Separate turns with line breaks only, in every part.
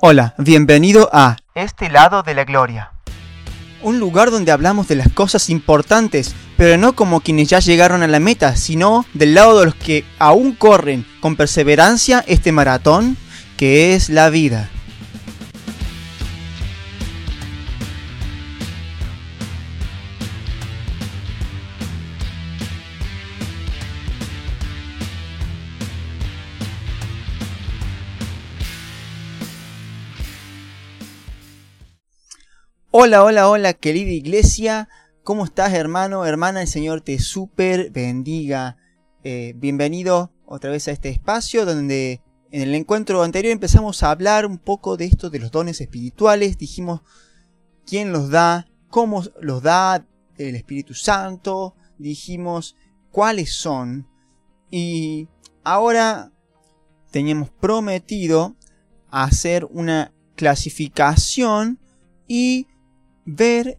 Hola, bienvenido a Este lado de la gloria. Un lugar donde hablamos de las cosas importantes, pero no como quienes ya llegaron a la meta, sino del lado de los que aún corren con perseverancia este maratón que es la vida. Hola, hola, hola, querida iglesia. ¿Cómo estás, hermano, hermana? El Señor te super bendiga. Eh, bienvenido otra vez a este espacio donde en el encuentro anterior empezamos a hablar un poco de esto de los dones espirituales. Dijimos quién los da, cómo los da el Espíritu Santo. Dijimos cuáles son. Y ahora teníamos prometido hacer una clasificación y ver,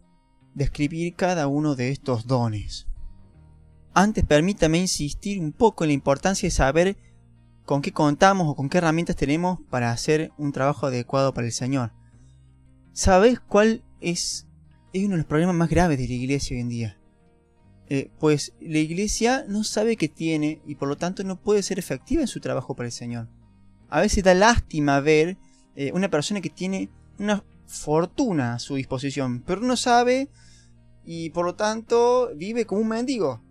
describir cada uno de estos dones. Antes permítame insistir un poco en la importancia de saber con qué contamos o con qué herramientas tenemos para hacer un trabajo adecuado para el Señor. ¿Sabes cuál es, es uno de los problemas más graves de la iglesia hoy en día? Eh, pues la iglesia no sabe qué tiene y por lo tanto no puede ser efectiva en su trabajo para el Señor. A veces da lástima ver eh, una persona que tiene una fortuna a su disposición, pero no sabe y por lo tanto vive como un mendigo,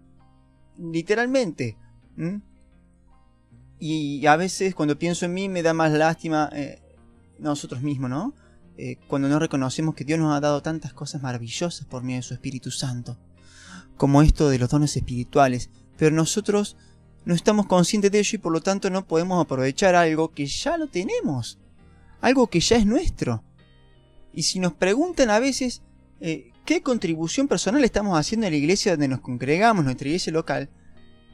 literalmente. Y a veces cuando pienso en mí me da más lástima eh, nosotros mismos, ¿no? Eh, cuando no reconocemos que Dios nos ha dado tantas cosas maravillosas por medio de su Espíritu Santo, como esto de los dones espirituales, pero nosotros no estamos conscientes de ello y por lo tanto no podemos aprovechar algo que ya lo tenemos, algo que ya es nuestro. Y si nos preguntan a veces eh, qué contribución personal estamos haciendo en la iglesia donde nos congregamos, nuestra iglesia local,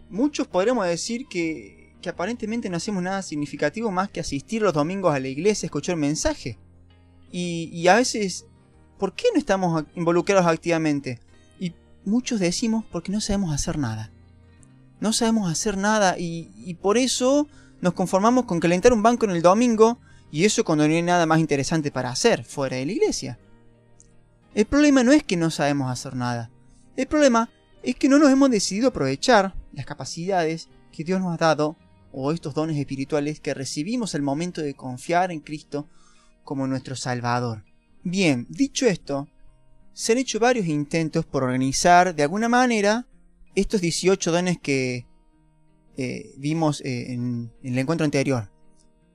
muchos podremos decir que, que aparentemente no hacemos nada significativo más que asistir los domingos a la iglesia, escuchar mensaje. Y, y a veces, ¿por qué no estamos involucrados activamente? Y muchos decimos porque no sabemos hacer nada. No sabemos hacer nada y, y por eso nos conformamos con calentar un banco en el domingo y eso cuando no hay nada más interesante para hacer fuera de la iglesia. El problema no es que no sabemos hacer nada. El problema es que no nos hemos decidido aprovechar las capacidades que Dios nos ha dado o estos dones espirituales que recibimos al momento de confiar en Cristo como nuestro Salvador. Bien, dicho esto, se han hecho varios intentos por organizar de alguna manera estos 18 dones que eh, vimos eh, en el encuentro anterior.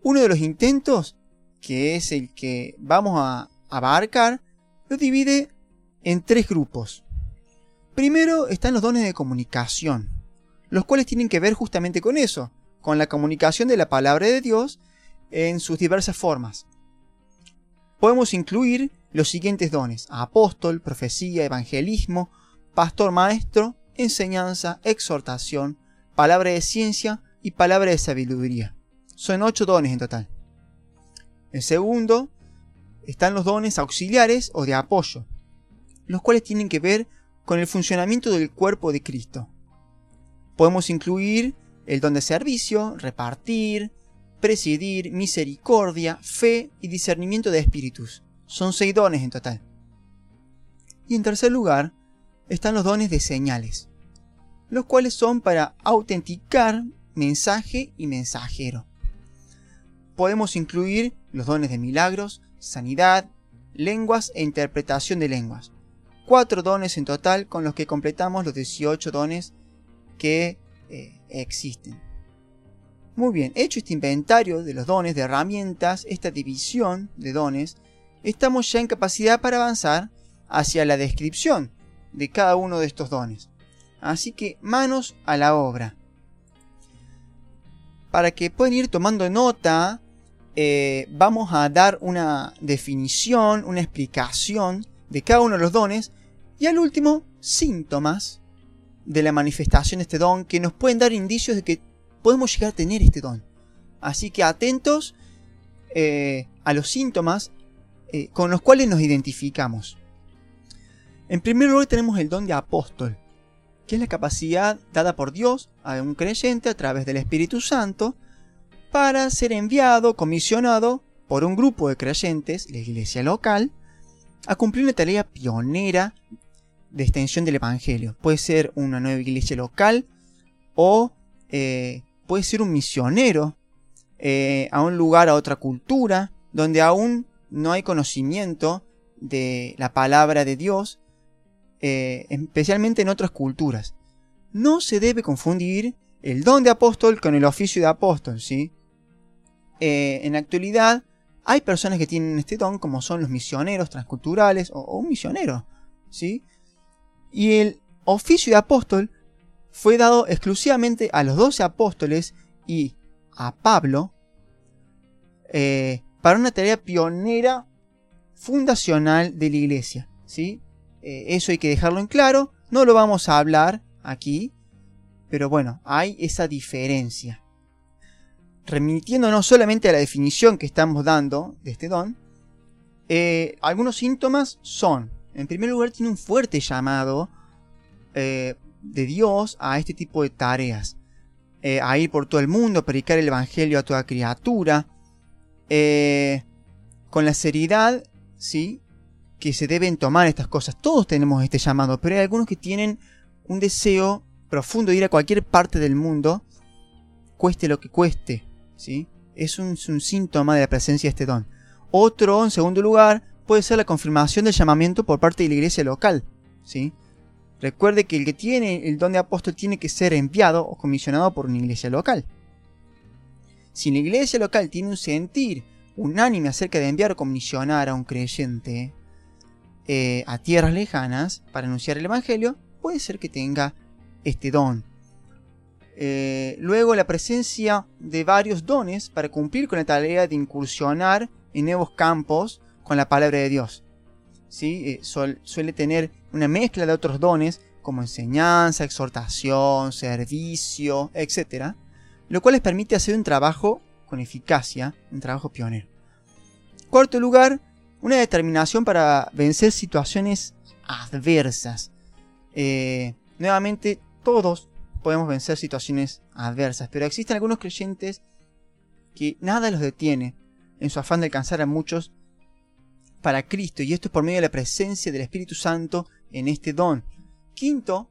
Uno de los intentos, que es el que vamos a abarcar, lo divide en tres grupos. Primero están los dones de comunicación, los cuales tienen que ver justamente con eso, con la comunicación de la palabra de Dios en sus diversas formas. Podemos incluir los siguientes dones, apóstol, profecía, evangelismo, pastor maestro, enseñanza, exhortación, palabra de ciencia y palabra de sabiduría. Son ocho dones en total. El segundo están los dones auxiliares o de apoyo, los cuales tienen que ver con el funcionamiento del cuerpo de Cristo. Podemos incluir el don de servicio, repartir, presidir, misericordia, fe y discernimiento de espíritus. Son seis dones en total. Y en tercer lugar están los dones de señales, los cuales son para autenticar mensaje y mensajero podemos incluir los dones de milagros, sanidad, lenguas e interpretación de lenguas. Cuatro dones en total con los que completamos los 18 dones que eh, existen. Muy bien, hecho este inventario de los dones, de herramientas, esta división de dones, estamos ya en capacidad para avanzar hacia la descripción de cada uno de estos dones. Así que manos a la obra. Para que puedan ir tomando nota eh, vamos a dar una definición, una explicación de cada uno de los dones y al último, síntomas de la manifestación de este don que nos pueden dar indicios de que podemos llegar a tener este don. Así que atentos eh, a los síntomas eh, con los cuales nos identificamos. En primer lugar tenemos el don de apóstol, que es la capacidad dada por Dios a un creyente a través del Espíritu Santo para ser enviado, comisionado por un grupo de creyentes, la iglesia local, a cumplir una tarea pionera de extensión del Evangelio. Puede ser una nueva iglesia local o eh, puede ser un misionero eh, a un lugar, a otra cultura, donde aún no hay conocimiento de la palabra de Dios, eh, especialmente en otras culturas. No se debe confundir el don de apóstol con el oficio de apóstol, ¿sí? En la actualidad hay personas que tienen este don, como son los misioneros transculturales o, un misionero, ¿sí? Y el oficio de apóstol fue dado exclusivamente a los doce apóstoles y a Pablo eh, para una tarea pionera fundacional de la iglesia. ¿sí? Eh, eso hay que dejarlo en claro, no lo vamos a hablar aquí, pero bueno, hay esa diferencia remitiéndonos solamente a la definición que estamos dando de este don, eh, algunos síntomas son, en primer lugar, tiene un fuerte llamado eh, de Dios a este tipo de tareas, eh, a ir por todo el mundo, predicar el Evangelio a toda criatura, con la seriedad, ¿sí? que se deben tomar estas cosas. Todos tenemos este llamado, pero hay algunos que tienen un deseo profundo de ir a cualquier parte del mundo, cueste lo que cueste. Es un, síntoma de la presencia de este don. Otro, en segundo lugar, puede ser la confirmación del llamamiento por parte de la iglesia local, ¿sí? Recuerde que el que tiene el don de apóstol tiene que ser enviado o comisionado por una iglesia local. Si la iglesia local tiene un sentir unánime acerca de enviar o comisionar a un creyente eh, a tierras lejanas para anunciar el Evangelio, puede ser que tenga este don. Eh, luego la presencia de varios dones para cumplir con la tarea de incursionar en nuevos campos con la palabra de Dios. ¿Sí? Eh, suele tener una mezcla de otros dones como enseñanza, exhortación, servicio, etc. Lo cual les permite hacer un trabajo con eficacia, un trabajo pionero. Cuarto lugar, una determinación para vencer situaciones adversas. Eh, nuevamente, todos podemos vencer situaciones adversas, pero existen algunos creyentes que nada los detiene en su afán de alcanzar a muchos para Cristo, y esto es por medio de la presencia del Espíritu Santo en este don. Quinto,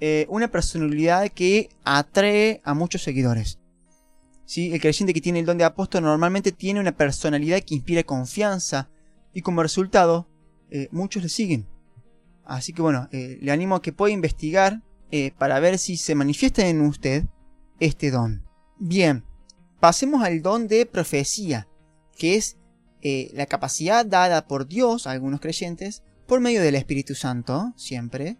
eh, una personalidad que atrae a muchos seguidores. ¿Sí? El creyente que tiene el don de apóstol normalmente tiene una personalidad que inspira confianza y como resultado eh, muchos le siguen. Así que bueno, eh, le animo a que pueda investigar eh, para ver si se manifiesta en usted este don. Bien, pasemos al don de profecía, que es eh, la capacidad dada por Dios a algunos creyentes por medio del Espíritu Santo, siempre,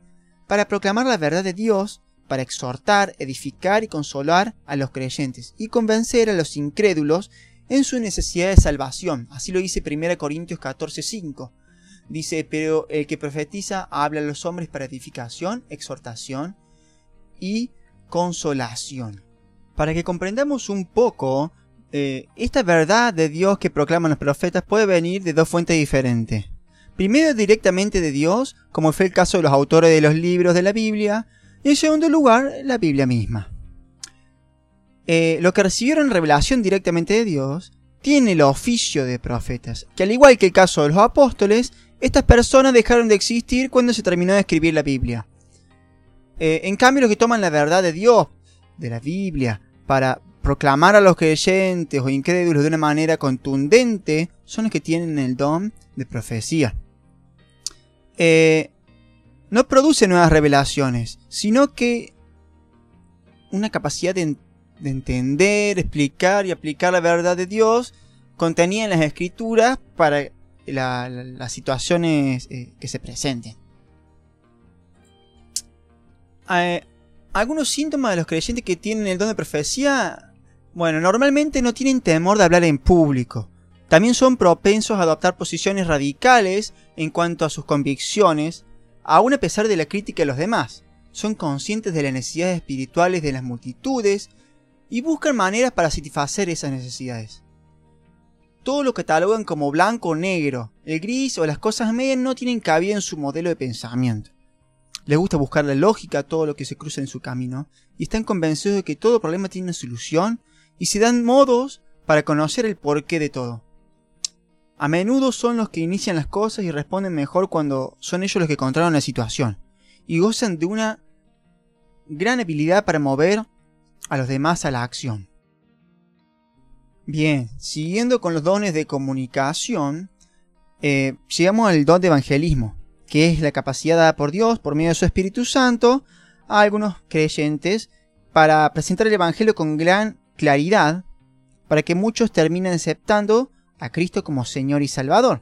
para proclamar la verdad de Dios, para exhortar, edificar y consolar a los creyentes y convencer a los incrédulos en su necesidad de salvación. Así lo dice 1 Corintios 14:5. Dice, pero el que profetiza habla a los hombres para edificación, exhortación y consolación. Para que comprendamos un poco, eh, esta verdad de Dios que proclaman los profetas puede venir de dos fuentes diferentes. Primero directamente de Dios, como fue el caso de los autores de los libros de la Biblia, y en segundo lugar, la Biblia misma. Eh, lo que recibieron revelación directamente de Dios tiene el oficio de profetas, que al igual que el caso de los apóstoles, estas personas dejaron de existir cuando se terminó de escribir la Biblia. Eh, en cambio, los que toman la verdad de Dios, de la Biblia, para proclamar a los creyentes o incrédulos de una manera contundente, son los que tienen el don de profecía. Eh, no produce nuevas revelaciones, sino que una capacidad de, entender, explicar y aplicar la verdad de Dios contenida en las escrituras para las situaciones eh, que se presenten. Eh, algunos síntomas de los creyentes que tienen el don de profecía, bueno, normalmente no tienen temor de hablar en público. También son propensos a adoptar posiciones radicales en cuanto a sus convicciones, aun a pesar de la crítica de los demás. Son conscientes de las necesidades espirituales de las multitudes y buscan maneras para satisfacer esas necesidades. Todo lo catalogan como blanco o negro, el gris o las cosas medias no tienen cabida en su modelo de pensamiento. Les gusta buscar la lógica a todo lo que se cruza en su camino y están convencidos de que todo problema tiene una solución y se dan modos para conocer el porqué de todo. a menudo son los que inician las cosas y responden mejor cuando son ellos los que controlan la situación, y gozan de una gran habilidad para mover a los demás a la acción. Bien, siguiendo con los dones de comunicación, eh, llegamos al don de evangelismo, que es la capacidad dada por Dios por medio de su Espíritu Santo a algunos creyentes para presentar el Evangelio con gran claridad, para que muchos terminen aceptando a Cristo como Señor y Salvador.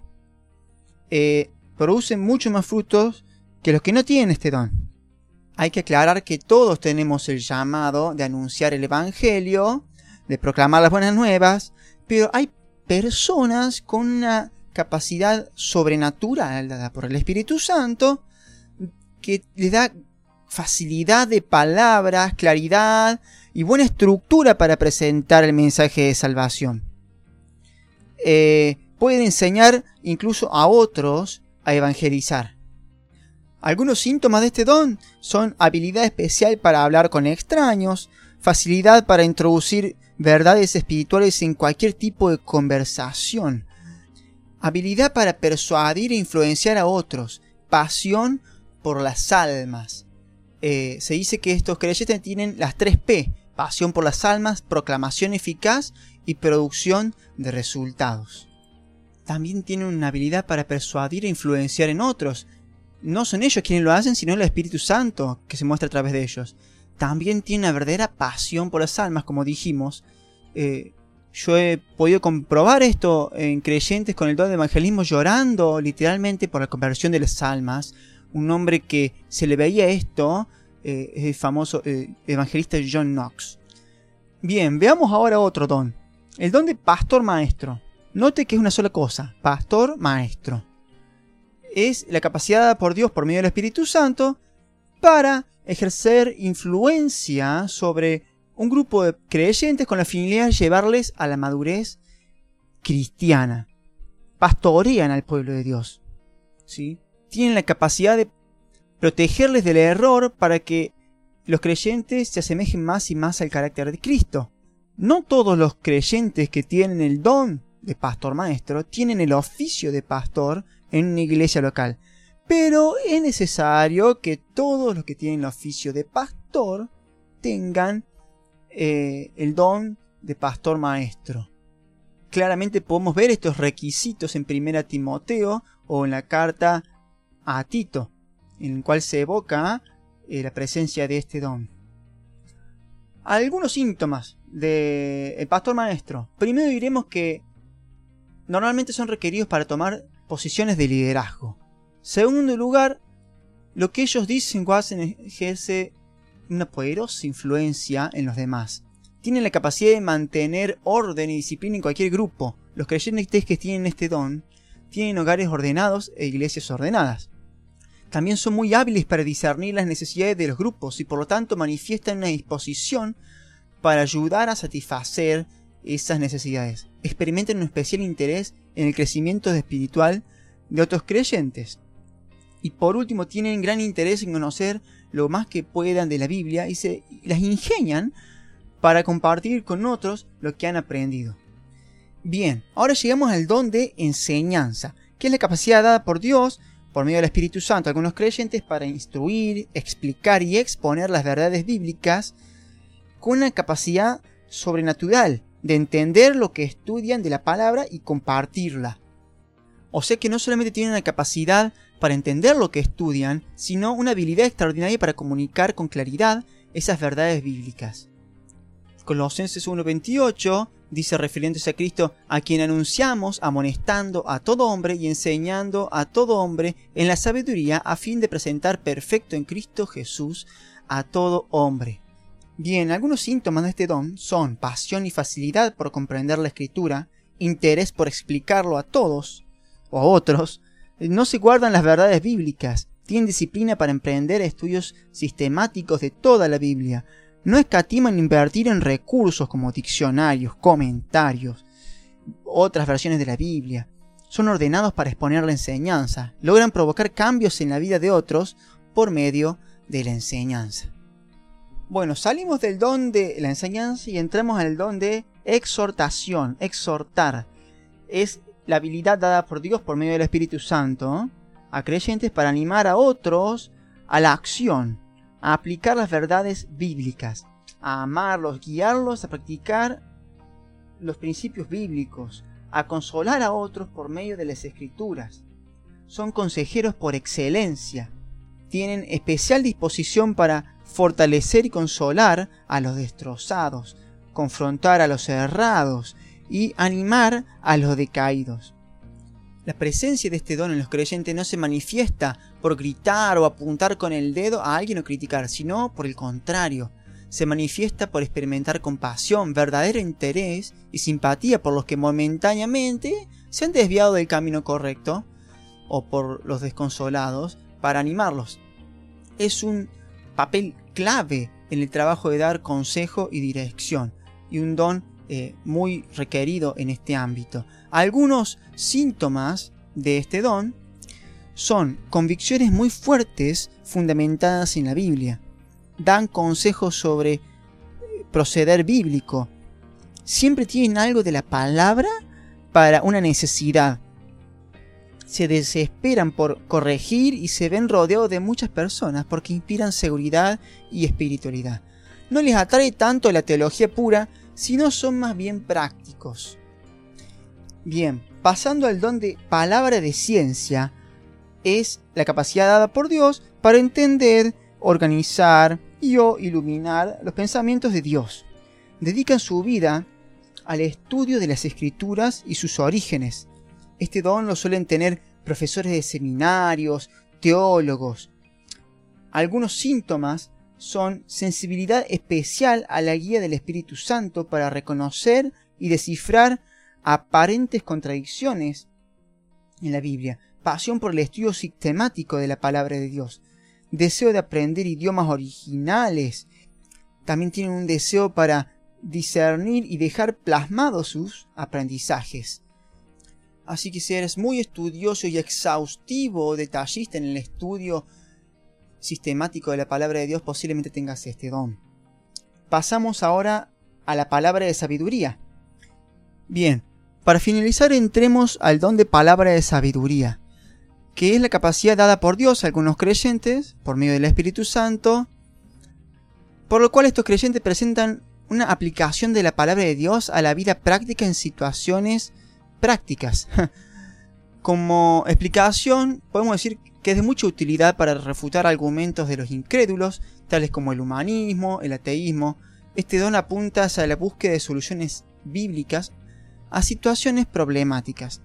Eh, producen mucho más frutos que los que no tienen este don. Hay que aclarar que todos tenemos el llamado de anunciar el Evangelio, de proclamar las buenas nuevas, pero hay personas con una capacidad sobrenatural dada por el Espíritu Santo que le da facilidad de palabras, claridad y buena estructura para presentar el mensaje de salvación. Eh, pueden enseñar incluso a otros a evangelizar. Algunos síntomas de este don son habilidad especial para hablar con extraños, facilidad para introducir verdades espirituales en cualquier tipo de conversación, habilidad para persuadir e influenciar a otros, pasión por las almas. Eh, se dice que estos creyentes tienen las tres P, pasión por las almas, proclamación eficaz y producción de resultados. También tienen una habilidad para persuadir e influenciar en otros. No son ellos quienes lo hacen, sino el Espíritu Santo que se muestra a través de ellos. También tienen una verdadera pasión por las almas, como dijimos. Eh, yo he podido comprobar esto en creyentes con el don de evangelismo llorando literalmente por la conversión de las almas. Un hombre que se le veía esto eh, es el famoso eh, evangelista John Knox. Bien, veamos ahora otro don. El don de pastor maestro. Note que es una sola cosa, pastor maestro. Es la capacidad por Dios por medio del Espíritu Santo para ejercer influencia sobre un grupo de creyentes con la finalidad de llevarles a la madurez cristiana. Pastorean al pueblo de Dios. ¿sí? Tienen la capacidad de protegerles del error para que los creyentes se asemejen más y más al carácter de Cristo. No todos los creyentes que tienen el don de pastor maestro tienen el oficio de pastor en una iglesia local. Pero es necesario que todos los que tienen el oficio de pastor tengan eh, el don de pastor maestro. Claramente podemos ver estos requisitos en 1 Timoteo o en la carta a Tito, en el cual se evoca eh, la presencia de este don. Algunos síntomas del pastor maestro. Primero diremos que normalmente son requeridos para tomar posiciones de liderazgo. Segundo lugar, lo que ellos dicen o hacen ejerce una poderosa influencia en los demás. Tienen la capacidad de mantener orden y disciplina en cualquier grupo. Los creyentes que tienen este don tienen hogares ordenados e iglesias ordenadas. También son muy hábiles para discernir las necesidades de los grupos y por lo tanto manifiestan una disposición para ayudar a satisfacer esas necesidades. Experimentan un especial interés en el crecimiento espiritual de otros creyentes. Y por último, tienen gran interés en conocer lo más que puedan de la Biblia y se las ingenian para compartir con otros lo que han aprendido. Bien, ahora llegamos al don de enseñanza, que es la capacidad dada por Dios por medio del Espíritu Santo a algunos creyentes para instruir, explicar y exponer las verdades bíblicas con una capacidad sobrenatural de entender lo que estudian de la palabra y compartirla. O sea que no solamente tienen la capacidad para entender lo que estudian, sino una habilidad extraordinaria para comunicar con claridad esas verdades bíblicas. Colosenses 1.28 dice refiriéndose a Cristo, a quien anunciamos amonestando a todo hombre y enseñando a todo hombre en la sabiduría a fin de presentar perfecto en Cristo Jesús a todo hombre. Bien, algunos síntomas de este don son pasión y facilidad por comprender la escritura, interés por explicarlo a todos o a otros, no se guardan las verdades bíblicas, tienen disciplina para emprender estudios sistemáticos de toda la Biblia, no escatiman invertir en recursos como diccionarios, comentarios, otras versiones de la Biblia. Son ordenados para exponer la enseñanza, logran provocar cambios en la vida de otros por medio de la enseñanza. Bueno, salimos del don de la enseñanza y entramos al don de exhortación, exhortar. Es la habilidad dada por Dios por medio del Espíritu Santo a creyentes para animar a otros a la acción, a aplicar las verdades bíblicas, a amarlos, guiarlos a practicar los principios bíblicos, a consolar a otros por medio de las escrituras. Son consejeros por excelencia. Tienen especial disposición para fortalecer y consolar a los destrozados, confrontar a los errados y animar a los decaídos. La presencia de este don en los creyentes no se manifiesta por gritar o apuntar con el dedo a alguien o criticar, sino por el contrario, se manifiesta por experimentar compasión, verdadero interés y simpatía por los que momentáneamente se han desviado del camino correcto o por los desconsolados para animarlos. Es un papel clave en el trabajo de dar consejo y dirección y un don eh, muy requerido en este ámbito. Algunos síntomas de este don son convicciones muy fuertes fundamentadas en la Biblia, dan consejos sobre eh, proceder bíblico. Siempre tienen algo de la palabra para una necesidad. Se desesperan por corregir y se ven rodeados de muchas personas porque inspiran seguridad y espiritualidad. No les atrae tanto la teología pura, sino son más bien prácticos. Bien, pasando al don de palabra de ciencia, es la capacidad dada por Dios para entender, organizar, y o iluminar los pensamientos de Dios. Dedican su vida al estudio de las escrituras y sus orígenes. Este don lo suelen tener profesores de seminarios, teólogos. Algunos síntomas son sensibilidad especial a la guía del Espíritu Santo para reconocer y descifrar aparentes contradicciones en la Biblia, pasión por el estudio sistemático de la palabra de Dios, deseo de aprender idiomas originales. También tienen un deseo para discernir y dejar plasmados sus aprendizajes. Así que si eres muy estudioso y exhaustivo, detallista en el estudio sistemático de la palabra de Dios, posiblemente tengas este don. Pasamos ahora a la palabra de sabiduría. Bien, para finalizar entremos al don de palabra de sabiduría que es la capacidad dada por Dios a algunos creyentes, por medio del Espíritu Santo, por lo cual estos creyentes presentan una aplicación de la palabra de Dios a la vida práctica en situaciones prácticas. Como explicación, podemos decir que es de mucha utilidad para refutar argumentos de los incrédulos, tales como el humanismo, el ateísmo. Este don apunta hacia la búsqueda de soluciones bíblicas a situaciones problemáticas.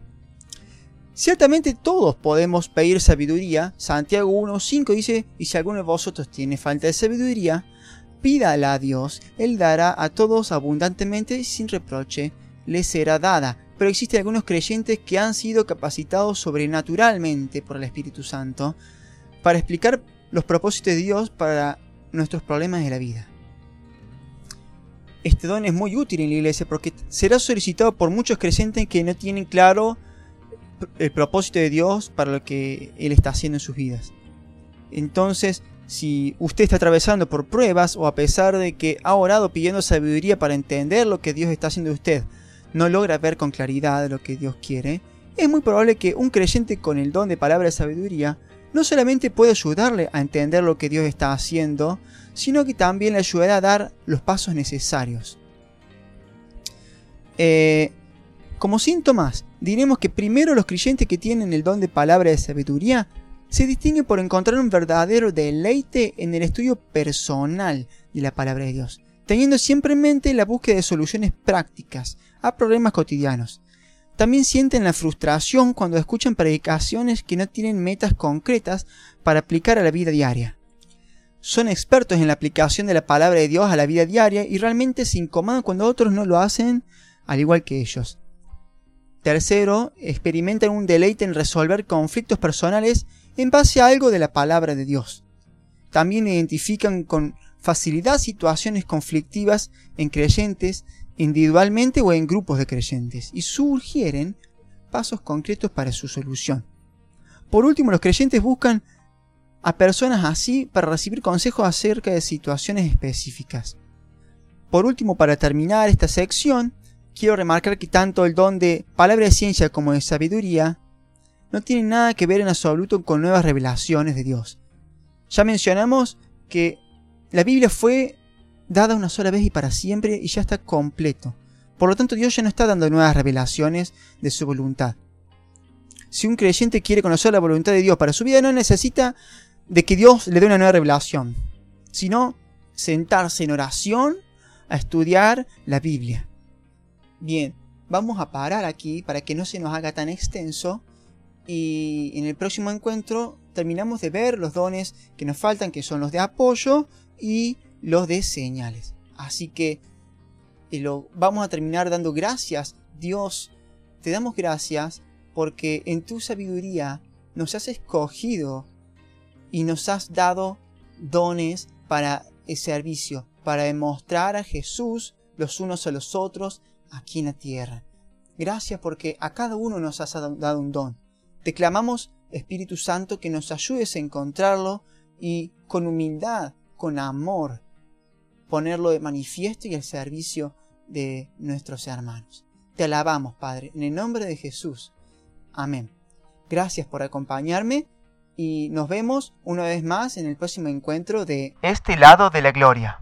Ciertamente todos podemos pedir sabiduría. Santiago 1.5 dice, y si alguno de vosotros tiene falta de sabiduría, pídala a Dios, Él dará a todos abundantemente y sin reproche, le será dada. Pero existen algunos creyentes que han sido capacitados sobrenaturalmente por el Espíritu Santo para explicar los propósitos de Dios para nuestros problemas de la vida. Este don es muy útil en la iglesia porque será solicitado por muchos creyentes que no tienen claro el propósito de Dios para lo que Él está haciendo en sus vidas. Entonces, si usted está atravesando por pruebas o a pesar de que ha orado pidiendo sabiduría para entender lo que Dios está haciendo de usted, no logra ver con claridad lo que Dios quiere, es muy probable que un creyente con el don de palabra de sabiduría no solamente puede ayudarle a entender lo que Dios está haciendo, sino que también le ayudará a dar los pasos necesarios. Eh, como síntomas, diremos que primero los creyentes que tienen el don de palabra de sabiduría se distinguen por encontrar un verdadero deleite en el estudio personal de la palabra de Dios, teniendo siempre en mente la búsqueda de soluciones prácticas a problemas cotidianos. También sienten la frustración cuando escuchan predicaciones que no tienen metas concretas para aplicar a la vida diaria. Son expertos en la aplicación de la palabra de Dios a la vida diaria y realmente se incomodan cuando otros no lo hacen al igual que ellos. Tercero, experimentan un deleite en resolver conflictos personales en base a algo de la palabra de Dios. También identifican con facilidad situaciones conflictivas en creyentes, individualmente o en grupos de creyentes, y sugieren pasos concretos para su solución. Por último, los creyentes buscan a personas así para recibir consejos acerca de situaciones específicas. Por último, para terminar esta sección, quiero remarcar que tanto el don de palabra de ciencia como de sabiduría no tienen nada que ver en absoluto con nuevas revelaciones de Dios. Ya mencionamos que la Biblia fue dada una sola vez y para siempre y ya está completo. Por lo tanto, Dios ya no está dando nuevas revelaciones de su voluntad. Si un creyente quiere conocer la voluntad de Dios para su vida, no necesita de que Dios le dé una nueva revelación, sino sentarse en oración a estudiar la Biblia. Bien, vamos a parar aquí para que no se nos haga tan extenso y en el próximo encuentro terminamos de ver los dones que nos faltan, que son los de apoyo y los de señales. Así que lo, vamos a terminar dando gracias. Dios, te damos gracias porque en tu sabiduría nos has escogido y nos has dado dones para el servicio, para demostrar a Jesús los unos a los otros aquí en la tierra. Gracias porque a cada uno nos has dado un don. Te clamamos, Espíritu Santo, que nos ayudes a encontrarlo y con humildad, con amor, ponerlo de manifiesto y al servicio de nuestros hermanos. Te alabamos, Padre, en el nombre de Jesús. Amén. Gracias por acompañarme y nos vemos una vez más en el próximo encuentro de
Este lado de la gloria.